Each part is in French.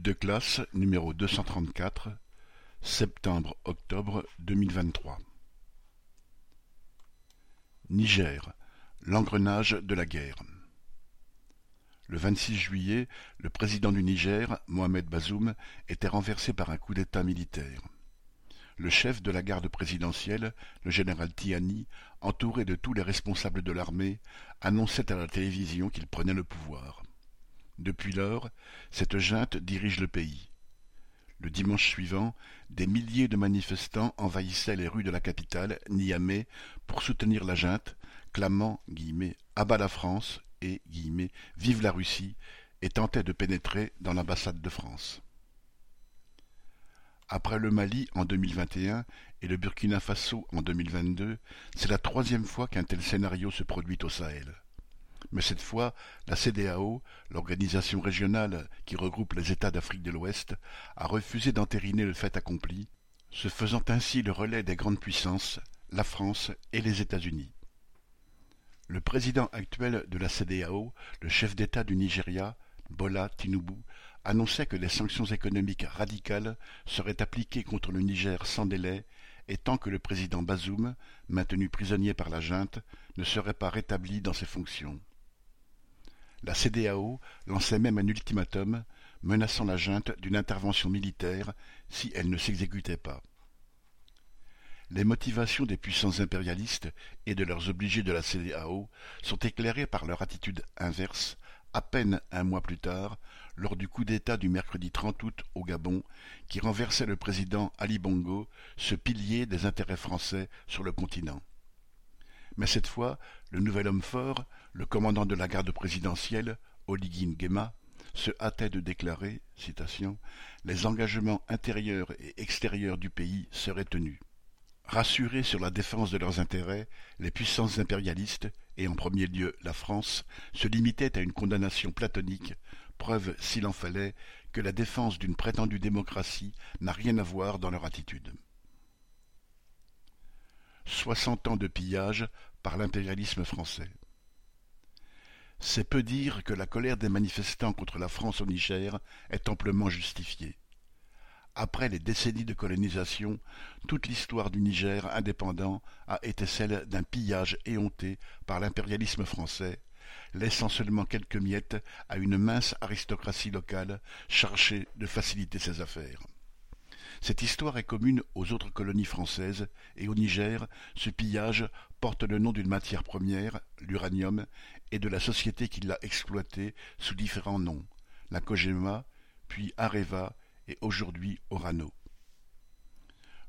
De classe numéro deux cent trente-quatre, septembre-octobre deux mille vingt-trois. Niger, l'engrenage de la guerre. Le 26 juillet, le président du Niger, Mohamed Bazoum, était renversé par un coup d'État militaire. Le chef de la garde présidentielle, le général Tiani, entouré de tous les responsables de l'armée, annonçait à la télévision qu'il prenait le pouvoir. Depuis lors, cette junte dirige le pays. Le dimanche suivant, des milliers de manifestants envahissaient les rues de la capitale, Niamey, pour soutenir la junte, clamant « à bas la France » et « vive la Russie » et tentaient de pénétrer dans l'ambassade de France. Après le Mali en 2021 et le Burkina Faso en 2022, c'est la troisième fois qu'un tel scénario se produit au Sahel. Mais cette fois, la CEDEAO, l'organisation régionale qui regroupe les États d'Afrique de l'Ouest, a refusé d'entériner le fait accompli, se faisant ainsi le relais des grandes puissances, la France et les États-Unis. Le président actuel de la CEDEAO, le chef d'État du Nigeria, Bola Tinubu, annonçait que des sanctions économiques radicales seraient appliquées contre le Niger sans délai et tant que le président Bazoum, maintenu prisonnier par la junte, ne serait pas rétabli dans ses fonctions. La CEDEAO lançait même un ultimatum menaçant la junte d'une intervention militaire si elle ne s'exécutait pas. Les motivations des puissances impérialistes et de leurs obligés de la CEDEAO sont éclairées par leur attitude inverse à peine un mois plus tard, lors du coup d'État du mercredi 30 août au Gabon, qui renversait le président Ali Bongo, ce pilier des intérêts français sur le continent. Mais cette fois, le nouvel homme fort, le commandant de la garde présidentielle, Oligin Guéma, se hâtait de déclarer Les engagements intérieurs et extérieurs du pays seraient tenus. Rassurés sur la défense de leurs intérêts, les puissances impérialistes, et en premier lieu la France, se limitaient à une condamnation platonique, preuve, s'il en fallait, que la défense d'une prétendue démocratie n'a rien à voir dans leur attitude. Soixante ans de pillage par l'impérialisme français. C'est peu dire que la colère des manifestants contre la France au Niger est amplement justifiée. Après les décennies de colonisation, toute l'histoire du Niger indépendant a été celle d'un pillage éhonté par l'impérialisme français, laissant seulement quelques miettes à une mince aristocratie locale chargée de faciliter ses affaires. Cette histoire est commune aux autres colonies françaises, et au Niger, ce pillage porte le nom d'une matière première, l'uranium, et de la société qui l'a exploité sous différents noms, la Kojima, puis Areva et aujourd'hui Orano.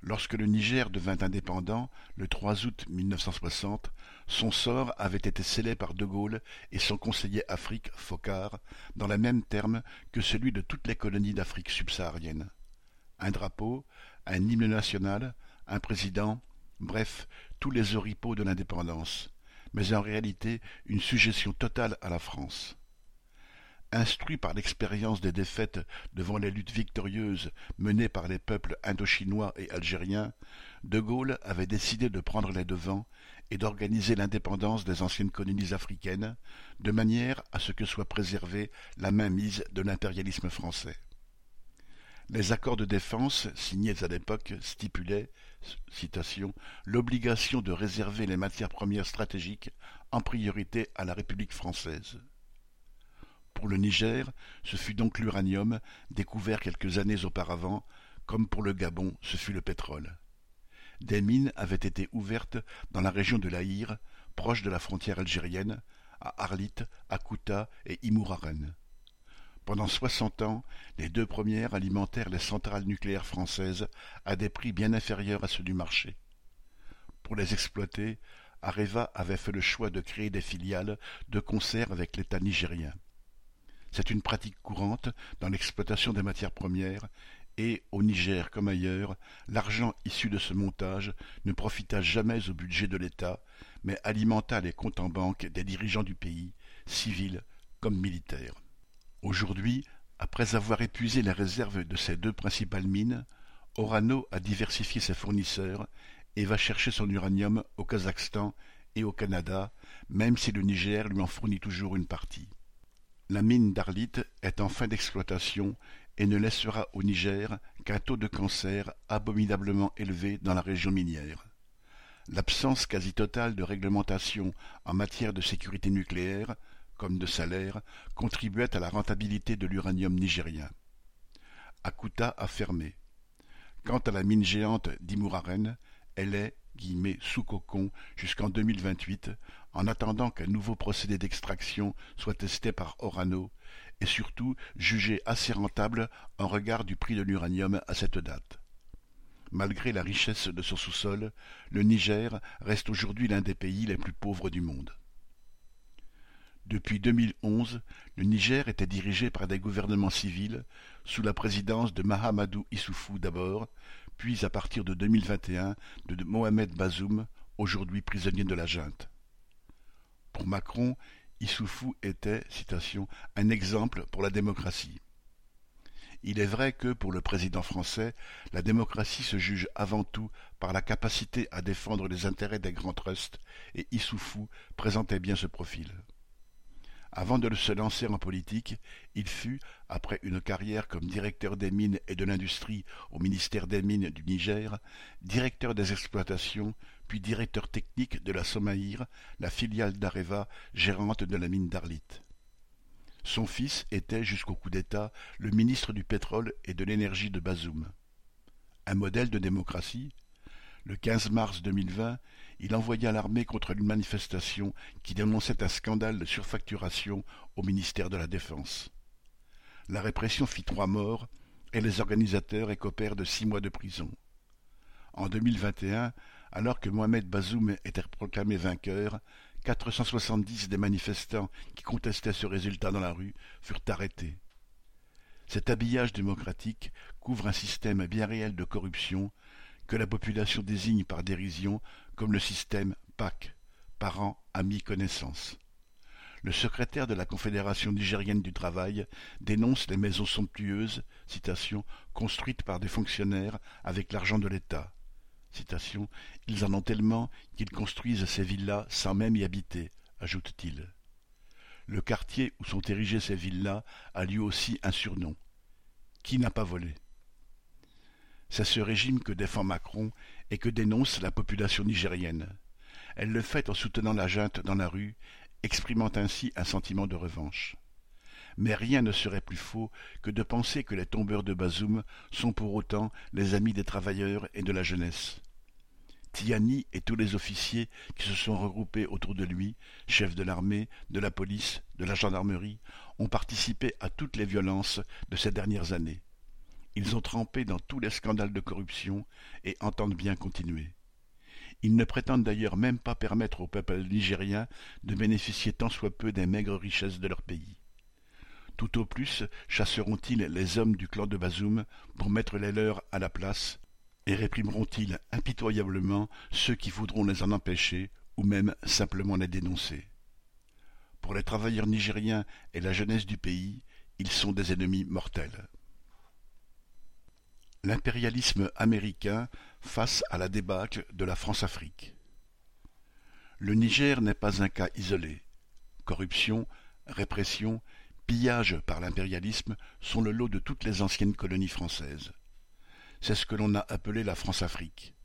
Lorsque le Niger devint indépendant, le 3 août 1960, son sort avait été scellé par De Gaulle et son conseiller Afrique, Focard, dans les mêmes termes que celui de toutes les colonies d'Afrique subsaharienne un drapeau, un hymne national, un président, bref, tous les oripeaux de l'indépendance, mais en réalité une suggestion totale à la France. Instruit par l'expérience des défaites devant les luttes victorieuses menées par les peuples indochinois et algériens, De Gaulle avait décidé de prendre les devants et d'organiser l'indépendance des anciennes colonies africaines, de manière à ce que soit préservée la mainmise de l'impérialisme français. Les accords de défense signés à l'époque stipulaient l'obligation de réserver les matières premières stratégiques en priorité à la République française. Pour le Niger, ce fut donc l'uranium, découvert quelques années auparavant, comme pour le Gabon, ce fut le pétrole. Des mines avaient été ouvertes dans la région de l'Aïr, proche de la frontière algérienne, à Arlit, à Kouta et Imouraren. Pendant soixante ans, les deux premières alimentèrent les centrales nucléaires françaises à des prix bien inférieurs à ceux du marché. Pour les exploiter, Areva avait fait le choix de créer des filiales de concert avec l'État nigérien. C'est une pratique courante dans l'exploitation des matières premières et, au Niger comme ailleurs, l'argent issu de ce montage ne profita jamais au budget de l'État, mais alimenta les comptes en banque des dirigeants du pays, civils comme militaires. Aujourd'hui, après avoir épuisé les réserves de ses deux principales mines, Orano a diversifié ses fournisseurs et va chercher son uranium au Kazakhstan et au Canada, même si le Niger lui en fournit toujours une partie. La mine d'Arlit est en fin d'exploitation et ne laissera au Niger qu'un taux de cancer abominablement élevé dans la région minière. L'absence quasi totale de réglementation en matière de sécurité nucléaire, comme de salaire, contribuait à la rentabilité de l'uranium nigérien. Akuta a fermé. Quant à la mine géante d'Imouraren, elle est sous cocon jusqu'en 2028, en attendant qu'un nouveau procédé d'extraction soit testé par Orano, et surtout jugé assez rentable en regard du prix de l'uranium à cette date. Malgré la richesse de son sous-sol, le Niger reste aujourd'hui l'un des pays les plus pauvres du monde. Depuis 2011, le Niger était dirigé par des gouvernements civils, sous la présidence de Mahamadou Issoufou d'abord, puis à partir de 2021 de Mohamed Bazoum, aujourd'hui prisonnier de la junte. Pour Macron, Issoufou était, citation, un exemple pour la démocratie. Il est vrai que, pour le président français, la démocratie se juge avant tout par la capacité à défendre les intérêts des grands trusts, et Issoufou présentait bien ce profil. Avant de se lancer en politique, il fut, après une carrière comme directeur des mines et de l'industrie au ministère des Mines du Niger, directeur des exploitations, puis directeur technique de la Somaïr, la filiale d'Areva, gérante de la mine d'Arlit. Son fils était, jusqu'au coup d'État, le ministre du pétrole et de l'énergie de Bazoum. Un modèle de démocratie Le 15 mars 2020, il envoya l'armée contre une manifestation qui dénonçait un scandale de surfacturation au ministère de la Défense. La répression fit trois morts et les organisateurs écopèrent de six mois de prison. En 2021, alors que Mohamed Bazoum était proclamé vainqueur, 470 des manifestants qui contestaient ce résultat dans la rue furent arrêtés. Cet habillage démocratique couvre un système bien réel de corruption que la population désigne par dérision comme le système PAC, parents, amis, connaissances. Le secrétaire de la Confédération nigérienne du travail dénonce les maisons somptueuses, citation, construites par des fonctionnaires avec l'argent de l'État. Citation, Ils en ont tellement qu'ils construisent ces villas sans même y habiter, ajoute-t-il. Le quartier où sont érigées ces villas a lui aussi un surnom. Qui n'a pas volé? C'est ce régime que défend Macron et que dénonce la population nigérienne. Elle le fait en soutenant la junte dans la rue, exprimant ainsi un sentiment de revanche. Mais rien ne serait plus faux que de penser que les tombeurs de Bazoum sont pour autant les amis des travailleurs et de la jeunesse. Tiani et tous les officiers qui se sont regroupés autour de lui, chefs de l'armée, de la police, de la gendarmerie, ont participé à toutes les violences de ces dernières années. Ils ont trempé dans tous les scandales de corruption et entendent bien continuer. Ils ne prétendent d'ailleurs même pas permettre au peuple nigérien de bénéficier tant soit peu des maigres richesses de leur pays. Tout au plus chasseront-ils les hommes du clan de Bazoum pour mettre les leurs à la place, et réprimeront-ils impitoyablement ceux qui voudront les en empêcher ou même simplement les dénoncer? Pour les travailleurs nigériens et la jeunesse du pays, ils sont des ennemis mortels. L'impérialisme américain face à la débâcle de la France-Afrique. Le Niger n'est pas un cas isolé. Corruption, répression, pillage par l'impérialisme sont le lot de toutes les anciennes colonies françaises. C'est ce que l'on a appelé la France-Afrique.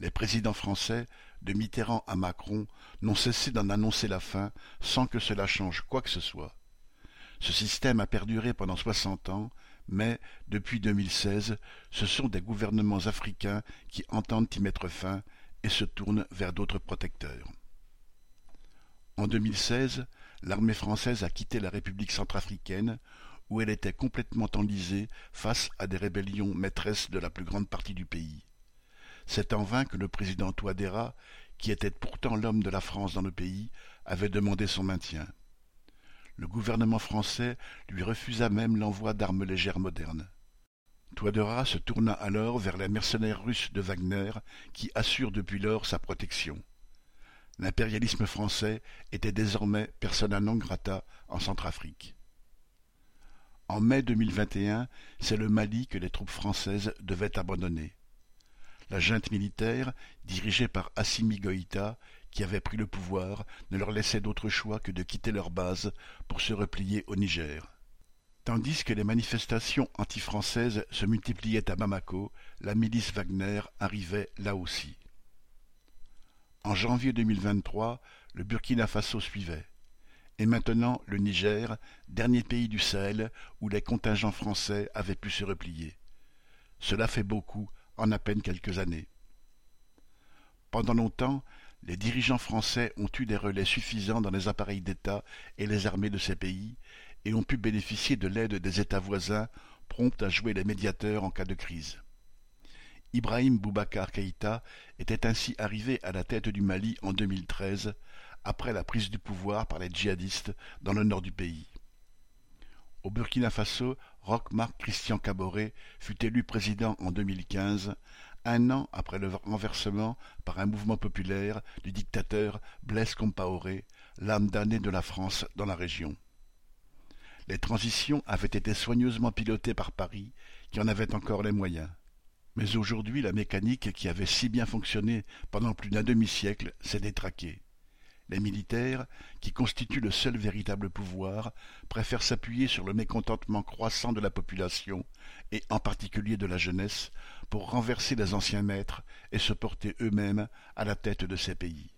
Les présidents français, de Mitterrand à Macron, n'ont cessé d'en annoncer la fin sans que cela change quoi que ce soit. Ce système a perduré pendant soixante ans mais, depuis 2016, ce sont des gouvernements africains qui entendent y mettre fin et se tournent vers d'autres protecteurs. En 2016, l'armée française a quitté la République centrafricaine, où elle était complètement enlisée face à des rébellions maîtresses de la plus grande partie du pays. C'est en vain que le président Touadéra, qui était pourtant l'homme de la France dans le pays, avait demandé son maintien. Le gouvernement français lui refusa même l'envoi d'armes légères modernes. Touadéra se tourna alors vers les mercenaires russes de Wagner qui assurent depuis lors sa protection. L'impérialisme français était désormais persona non grata en Centrafrique. En mai 2021, c'est le Mali que les troupes françaises devaient abandonner. La junte militaire, dirigée par Assimi Goïta, qui avaient pris le pouvoir, ne leur laissait d'autre choix que de quitter leur base pour se replier au Niger. Tandis que les manifestations anti-françaises se multipliaient à Bamako, la milice Wagner arrivait là aussi. En janvier 2023, le Burkina Faso suivait. Et maintenant le Niger, dernier pays du Sahel où les contingents français avaient pu se replier. Cela fait beaucoup en à peine quelques années. Pendant longtemps, les dirigeants français ont eu des relais suffisants dans les appareils d'État et les armées de ces pays et ont pu bénéficier de l'aide des États voisins prompts à jouer les médiateurs en cas de crise. Ibrahim Boubacar Keïta était ainsi arrivé à la tête du Mali en 2013 après la prise du pouvoir par les djihadistes dans le nord du pays. Au Burkina Faso, Roch-Marc Christian Caboret fut élu président en 2015, un an après le renversement par un mouvement populaire du dictateur Blaise Compaoré, l'âme damnée de la France dans la région. Les transitions avaient été soigneusement pilotées par Paris, qui en avait encore les moyens. Mais aujourd'hui la mécanique qui avait si bien fonctionné pendant plus d'un demi-siècle s'est détraquée. Les militaires, qui constituent le seul véritable pouvoir, préfèrent s'appuyer sur le mécontentement croissant de la population, et en particulier de la jeunesse, pour renverser les anciens maîtres et se porter eux-mêmes à la tête de ces pays.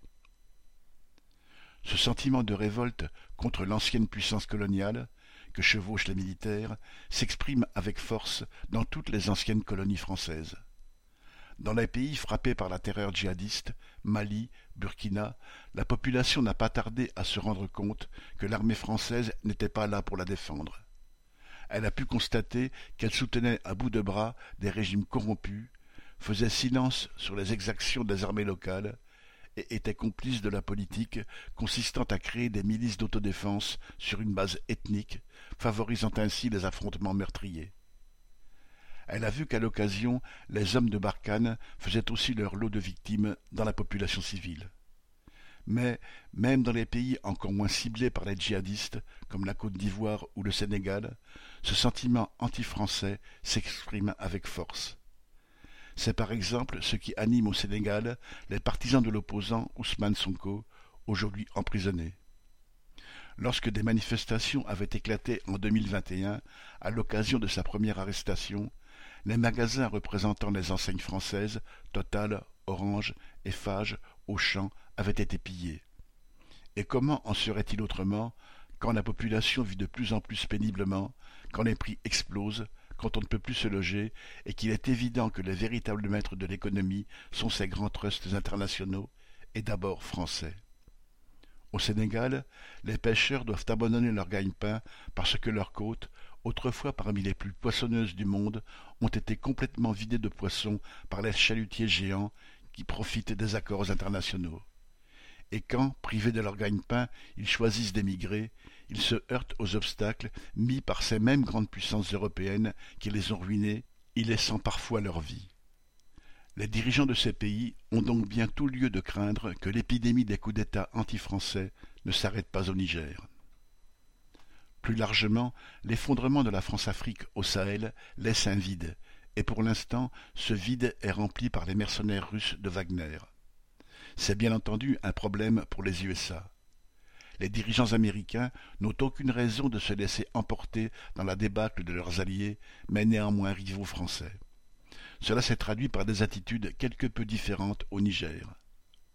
Ce sentiment de révolte contre l'ancienne puissance coloniale, que chevauchent les militaires, s'exprime avec force dans toutes les anciennes colonies françaises. Dans les pays frappés par la terreur djihadiste, Mali, Burkina, la population n'a pas tardé à se rendre compte que l'armée française n'était pas là pour la défendre. Elle a pu constater qu'elle soutenait à bout de bras des régimes corrompus, faisait silence sur les exactions des armées locales, et était complice de la politique consistant à créer des milices d'autodéfense sur une base ethnique, favorisant ainsi les affrontements meurtriers. Elle a vu qu'à l'occasion, les hommes de Barkhane faisaient aussi leur lot de victimes dans la population civile. Mais, même dans les pays encore moins ciblés par les djihadistes, comme la Côte d'Ivoire ou le Sénégal, ce sentiment anti-français s'exprime avec force. C'est par exemple ce qui anime au Sénégal les partisans de l'opposant Ousmane Sonko, aujourd'hui emprisonné. Lorsque des manifestations avaient éclaté en 2021 à l'occasion de sa première arrestation, les magasins représentant les enseignes françaises, Total, Orange, Eiffage, Auchan, avaient été pillés. Et comment en serait-il autrement quand la population vit de plus en plus péniblement, quand les prix explosent, quand on ne peut plus se loger, et qu'il est évident que les véritables maîtres de l'économie sont ces grands trusts internationaux, et d'abord français? Au Sénégal, les pêcheurs doivent abandonner leur gagne-pain parce que leurs côtes, autrefois parmi les plus poissonneuses du monde, ont été complètement vidées de poissons par les chalutiers géants qui profitent des accords internationaux. Et quand, privés de leur gagne-pain, ils choisissent d'émigrer, ils se heurtent aux obstacles mis par ces mêmes grandes puissances européennes qui les ont ruinés, y laissant parfois leur vie. Les dirigeants de ces pays ont donc bien tout lieu de craindre que l'épidémie des coups d'État anti-français ne s'arrête pas au Niger. Plus largement, l'effondrement de la France-Afrique au Sahel laisse un vide, et pour l'instant, ce vide est rempli par les mercenaires russes de Wagner. C'est bien entendu un problème pour les USA. Les dirigeants américains n'ont aucune raison de se laisser emporter dans la débâcle de leurs alliés, mais néanmoins rivaux français. Cela s'est traduit par des attitudes quelque peu différentes au Niger.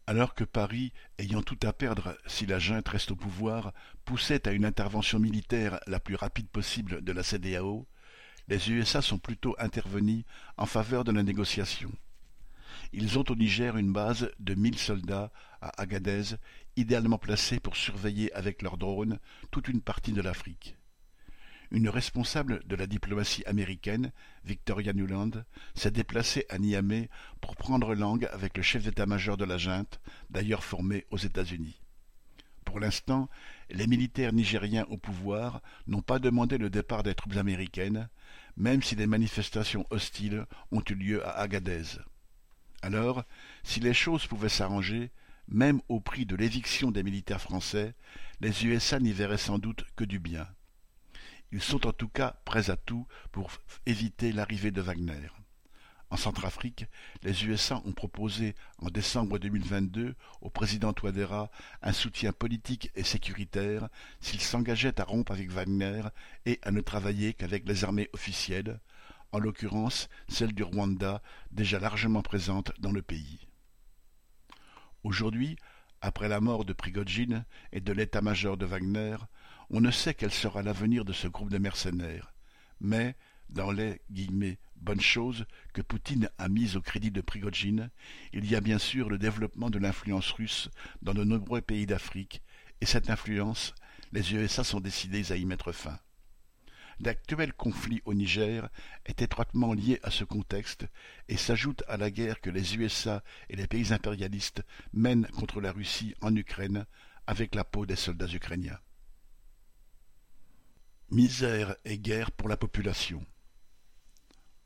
Alors que Paris, ayant tout à perdre si la junte reste au pouvoir, poussait à une intervention militaire la plus rapide possible de la CDAO, les USA sont plutôt intervenus en faveur de la négociation. Ils ont au Niger une base de mille soldats à Agadez, idéalement placés pour surveiller avec leurs drones toute une partie de l'Afrique. Une responsable de la diplomatie américaine, Victoria Nuland, s'est déplacée à Niamey pour prendre langue avec le chef d'état-major de la junte, d'ailleurs formé aux États-Unis. Pour l'instant, les militaires nigériens au pouvoir n'ont pas demandé le départ des troupes américaines, même si des manifestations hostiles ont eu lieu à Agadez. Alors, si les choses pouvaient s'arranger, même au prix de l'éviction des militaires français, les USA n'y verraient sans doute que du bien. Ils sont en tout cas prêts à tout pour éviter l'arrivée de Wagner. En Centrafrique, les USA ont proposé en décembre 2022 au président Touadéra un soutien politique et sécuritaire s'il s'engageait à rompre avec Wagner et à ne travailler qu'avec les armées officielles, en l'occurrence celle du Rwanda déjà largement présente dans le pays. Aujourd'hui, après la mort de Prigogine et de l'état-major de Wagner, on ne sait quel sera l'avenir de ce groupe de mercenaires, mais dans les bonnes choses que Poutine a mises au crédit de Prigogine, il y a bien sûr le développement de l'influence russe dans de nombreux pays d'Afrique, et cette influence, les USA sont décidés à y mettre fin. L'actuel conflit au Niger est étroitement lié à ce contexte et s'ajoute à la guerre que les USA et les pays impérialistes mènent contre la Russie en Ukraine avec la peau des soldats ukrainiens. Misère et guerre pour la population.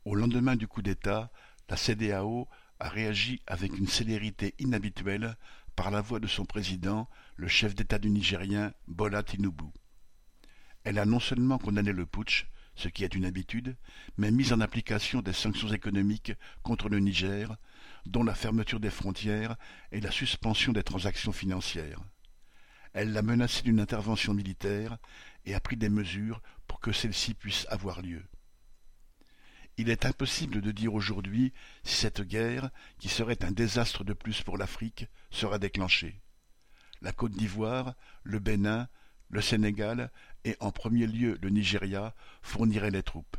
Au lendemain du coup d'État, la CEDEAO a réagi avec une célérité inhabituelle par la voix de son président, le chef d'État du Nigérien, Bola Tinubu. Elle a non seulement condamné le putsch, ce qui est une habitude, mais mis en application des sanctions économiques contre le Niger, dont la fermeture des frontières et la suspension des transactions financières. Elle l'a menacé d'une intervention militaire a pris des mesures pour que celle-ci puisse avoir lieu. Il est impossible de dire aujourd'hui si cette guerre, qui serait un désastre de plus pour l'Afrique, sera déclenchée. La Côte d'Ivoire, le Bénin, le Sénégal et en premier lieu le Nigeria fourniraient les troupes.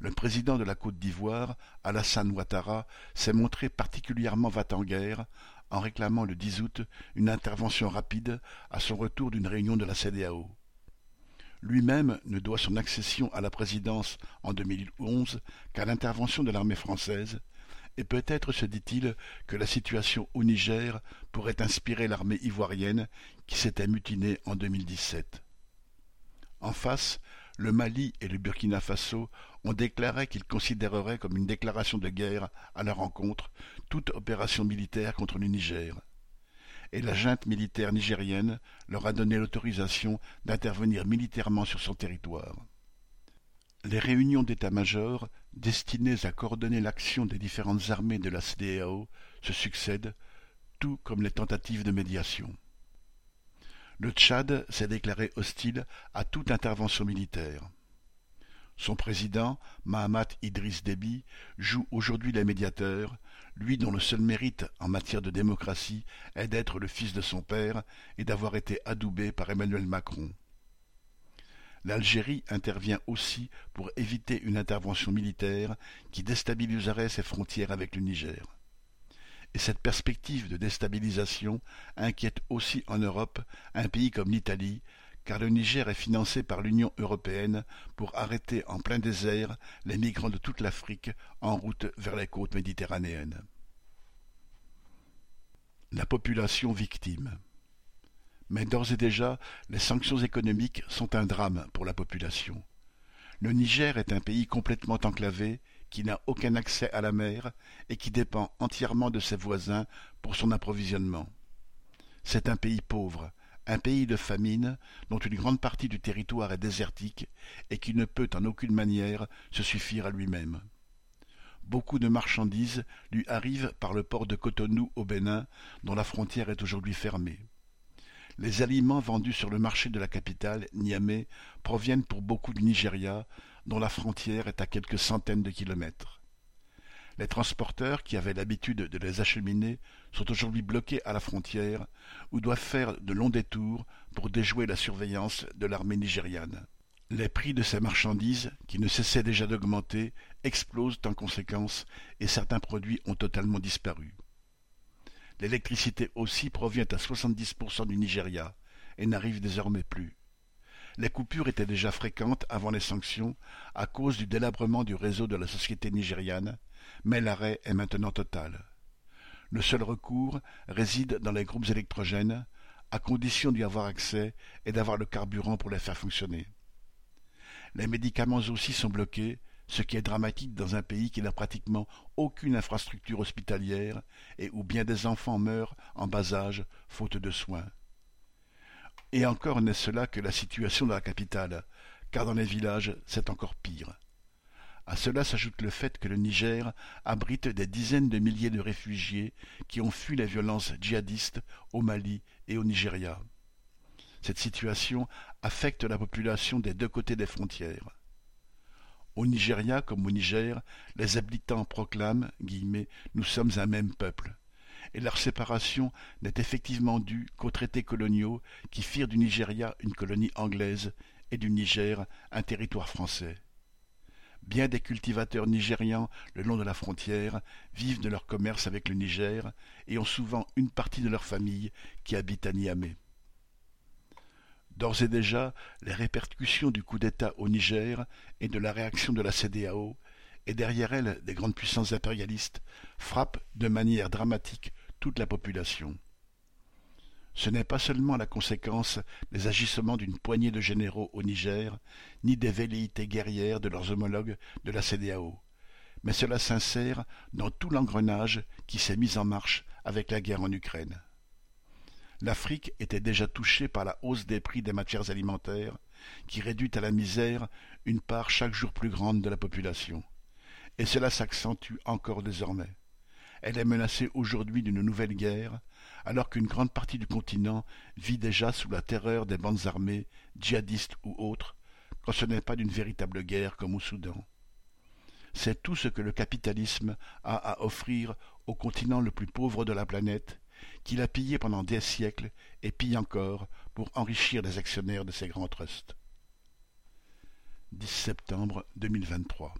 Le président de la Côte d'Ivoire, Alassane Ouattara, s'est montré particulièrement va-t-en-guerre en réclamant le 10 août une intervention rapide à son retour d'une réunion de la CEDEAO. Lui-même ne doit son accession à la présidence en 2011 qu'à l'intervention de l'armée française, et peut-être se dit-il que la situation au Niger pourrait inspirer l'armée ivoirienne qui s'était mutinée en 2017. En face, le Mali et le Burkina Faso ont déclaré qu'ils considéreraient comme une déclaration de guerre à leur encontre toute opération militaire contre le Niger et la junte militaire nigérienne leur a donné l'autorisation d'intervenir militairement sur son territoire. Les réunions d'état-major destinées à coordonner l'action des différentes armées de la CDAO se succèdent, tout comme les tentatives de médiation. Le Tchad s'est déclaré hostile à toute intervention militaire. Son président, Mahamat Idriss Déby, joue aujourd'hui les médiateurs, lui dont le seul mérite en matière de démocratie est d'être le fils de son père et d'avoir été adoubé par Emmanuel Macron. L'Algérie intervient aussi pour éviter une intervention militaire qui déstabiliserait ses frontières avec le Niger. Et cette perspective de déstabilisation inquiète aussi en Europe un pays comme l'Italie, car le Niger est financé par l'Union européenne pour arrêter en plein désert les migrants de toute l'Afrique en route vers les côtes méditerranéennes. La population victime. Mais d'ores et déjà, les sanctions économiques sont un drame pour la population. Le Niger est un pays complètement enclavé, qui n'a aucun accès à la mer et qui dépend entièrement de ses voisins pour son approvisionnement. C'est un pays pauvre, un pays de famine dont une grande partie du territoire est désertique et qui ne peut en aucune manière se suffire à lui-même. Beaucoup de marchandises lui arrivent par le port de Cotonou au Bénin, dont la frontière est aujourd'hui fermée. Les aliments vendus sur le marché de la capitale, Niamey, proviennent pour beaucoup du Nigeria, dont la frontière est à quelques centaines de kilomètres. Les transporteurs qui avaient l'habitude de les acheminer sont aujourd'hui bloqués à la frontière ou doivent faire de longs détours pour déjouer la surveillance de l'armée nigériane. Les prix de ces marchandises, qui ne cessaient déjà d'augmenter, explosent en conséquence et certains produits ont totalement disparu. L'électricité aussi provient à 70% du Nigeria et n'arrive désormais plus. Les coupures étaient déjà fréquentes avant les sanctions à cause du délabrement du réseau de la société nigériane mais l'arrêt est maintenant total. Le seul recours réside dans les groupes électrogènes, à condition d'y avoir accès et d'avoir le carburant pour les faire fonctionner. Les médicaments aussi sont bloqués, ce qui est dramatique dans un pays qui n'a pratiquement aucune infrastructure hospitalière et où bien des enfants meurent en bas âge faute de soins. Et encore n'est-ce là que la situation dans la capitale, car dans les villages c'est encore pire. À cela s'ajoute le fait que le Niger abrite des dizaines de milliers de réfugiés qui ont fui les violences djihadistes au Mali et au Nigeria. Cette situation affecte la population des deux côtés des frontières. Au Nigeria comme au Niger, les habitants proclament Nous sommes un même peuple et leur séparation n'est effectivement due qu'aux traités coloniaux qui firent du Nigeria une colonie anglaise et du Niger un territoire français. Bien des cultivateurs nigérians le long de la frontière vivent de leur commerce avec le Niger et ont souvent une partie de leur famille qui habite à Niamey. D'ores et déjà, les répercussions du coup d'État au Niger et de la réaction de la CDAO, et derrière elles des grandes puissances impérialistes, frappent de manière dramatique toute la population. Ce n'est pas seulement la conséquence des agissements d'une poignée de généraux au Niger, ni des velléités guerrières de leurs homologues de la CDAO, mais cela s'insère dans tout l'engrenage qui s'est mis en marche avec la guerre en Ukraine. L'Afrique était déjà touchée par la hausse des prix des matières alimentaires, qui réduit à la misère une part chaque jour plus grande de la population. Et cela s'accentue encore désormais. Elle est menacée aujourd'hui d'une nouvelle guerre, alors qu'une grande partie du continent vit déjà sous la terreur des bandes armées, djihadistes ou autres, quand ce n'est pas d'une véritable guerre comme au Soudan. C'est tout ce que le capitalisme a à offrir au continent le plus pauvre de la planète, qu'il a pillé pendant des siècles et pille encore pour enrichir les actionnaires de ses grands trusts. 10 septembre 2023